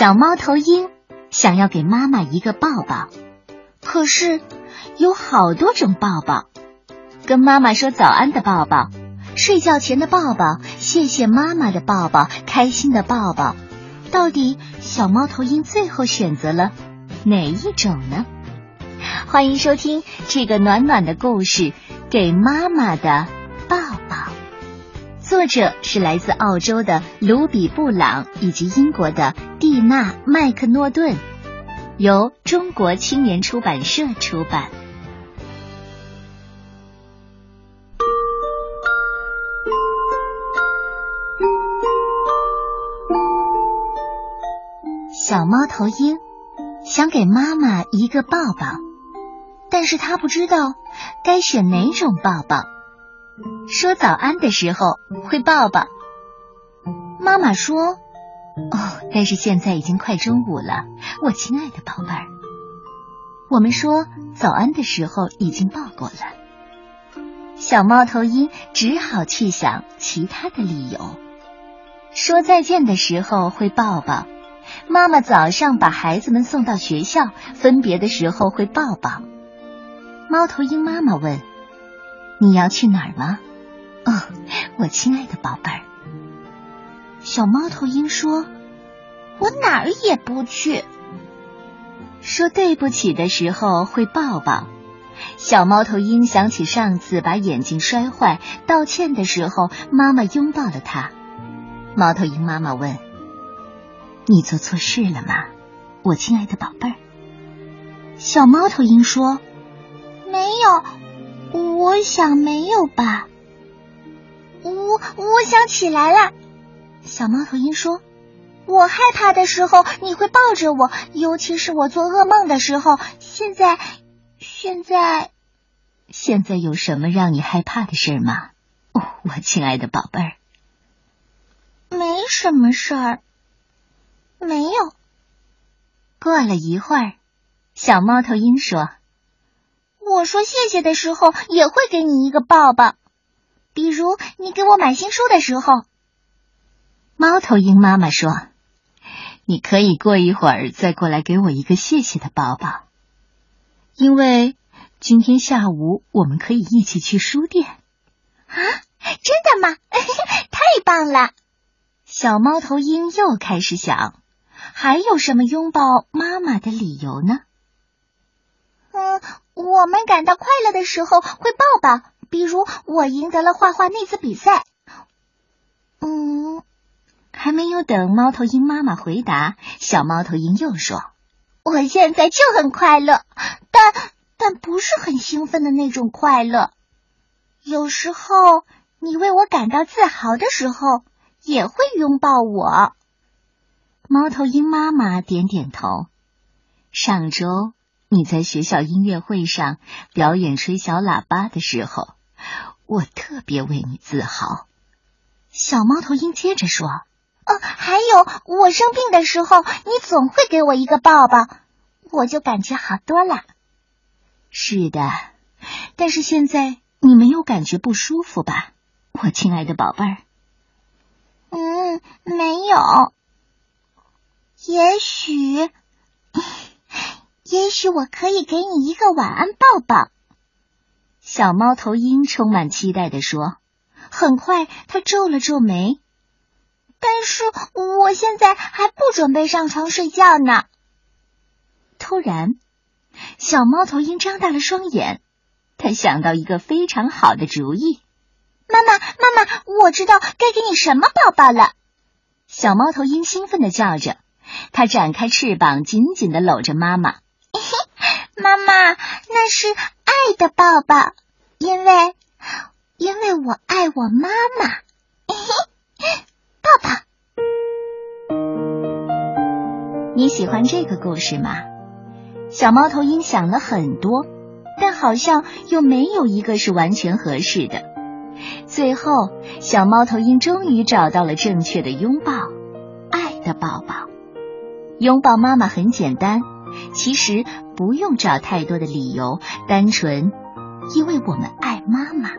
小猫头鹰想要给妈妈一个抱抱，可是有好多种抱抱：跟妈妈说早安的抱抱，睡觉前的抱抱，谢谢妈妈的抱抱，开心的抱抱。到底小猫头鹰最后选择了哪一种呢？欢迎收听这个暖暖的故事《给妈妈的》。作者是来自澳洲的卢比布朗以及英国的蒂娜麦克诺顿，由中国青年出版社出版。小猫头鹰想给妈妈一个抱抱，但是他不知道该选哪种抱抱。说早安的时候会抱抱，妈妈说：“哦，但是现在已经快中午了，我亲爱的宝贝儿。”我们说早安的时候已经抱过了，小猫头鹰只好去想其他的理由。说再见的时候会抱抱，妈妈早上把孩子们送到学校，分别的时候会抱抱。猫头鹰妈妈问。你要去哪儿吗？哦，我亲爱的宝贝儿。小猫头鹰说：“我哪儿也不去。”说对不起的时候会抱抱。小猫头鹰想起上次把眼睛摔坏，道歉的时候妈妈拥抱了它。猫头鹰妈妈问：“你做错事了吗，我亲爱的宝贝儿？”小猫头鹰说：“没有。”我想没有吧，我我想起来了。小猫头鹰说：“我害怕的时候你会抱着我，尤其是我做噩梦的时候。现在，现在，现在有什么让你害怕的事吗？哦，我亲爱的宝贝儿，没什么事儿，没有。”过了一会儿，小猫头鹰说。我说谢谢的时候，也会给你一个抱抱。比如你给我买新书的时候，猫头鹰妈妈说：“你可以过一会儿再过来给我一个谢谢的抱抱，因为今天下午我们可以一起去书店。”啊，真的吗？太棒了！小猫头鹰又开始想，还有什么拥抱妈妈的理由呢？嗯。我们感到快乐的时候会抱抱，比如我赢得了画画那次比赛。嗯，还没有等猫头鹰妈妈回答，小猫头鹰又说：“我现在就很快乐，但但不是很兴奋的那种快乐。有时候你为我感到自豪的时候，也会拥抱我。”猫头鹰妈妈点点头。上周。你在学校音乐会上表演吹小喇叭的时候，我特别为你自豪。小猫头鹰接着说：“哦，还有我生病的时候，你总会给我一个抱抱，我就感觉好多了。”是的，但是现在你没有感觉不舒服吧，我亲爱的宝贝儿？嗯，没有。也许。也许我可以给你一个晚安抱抱。”小猫头鹰充满期待的说。很快，它皱了皱眉。“但是我现在还不准备上床睡觉呢。”突然，小猫头鹰张大了双眼，它想到一个非常好的主意。“妈妈，妈妈，我知道该给你什么抱抱了！”小猫头鹰兴奋的叫着，它展开翅膀，紧紧的搂着妈妈。妈妈，那是爱的抱抱，因为因为我爱我妈妈。抱抱。你喜欢这个故事吗？小猫头鹰想了很多，但好像又没有一个是完全合适的。最后，小猫头鹰终于找到了正确的拥抱——爱的抱抱。拥抱妈妈很简单。其实不用找太多的理由，单纯因为我们爱妈妈。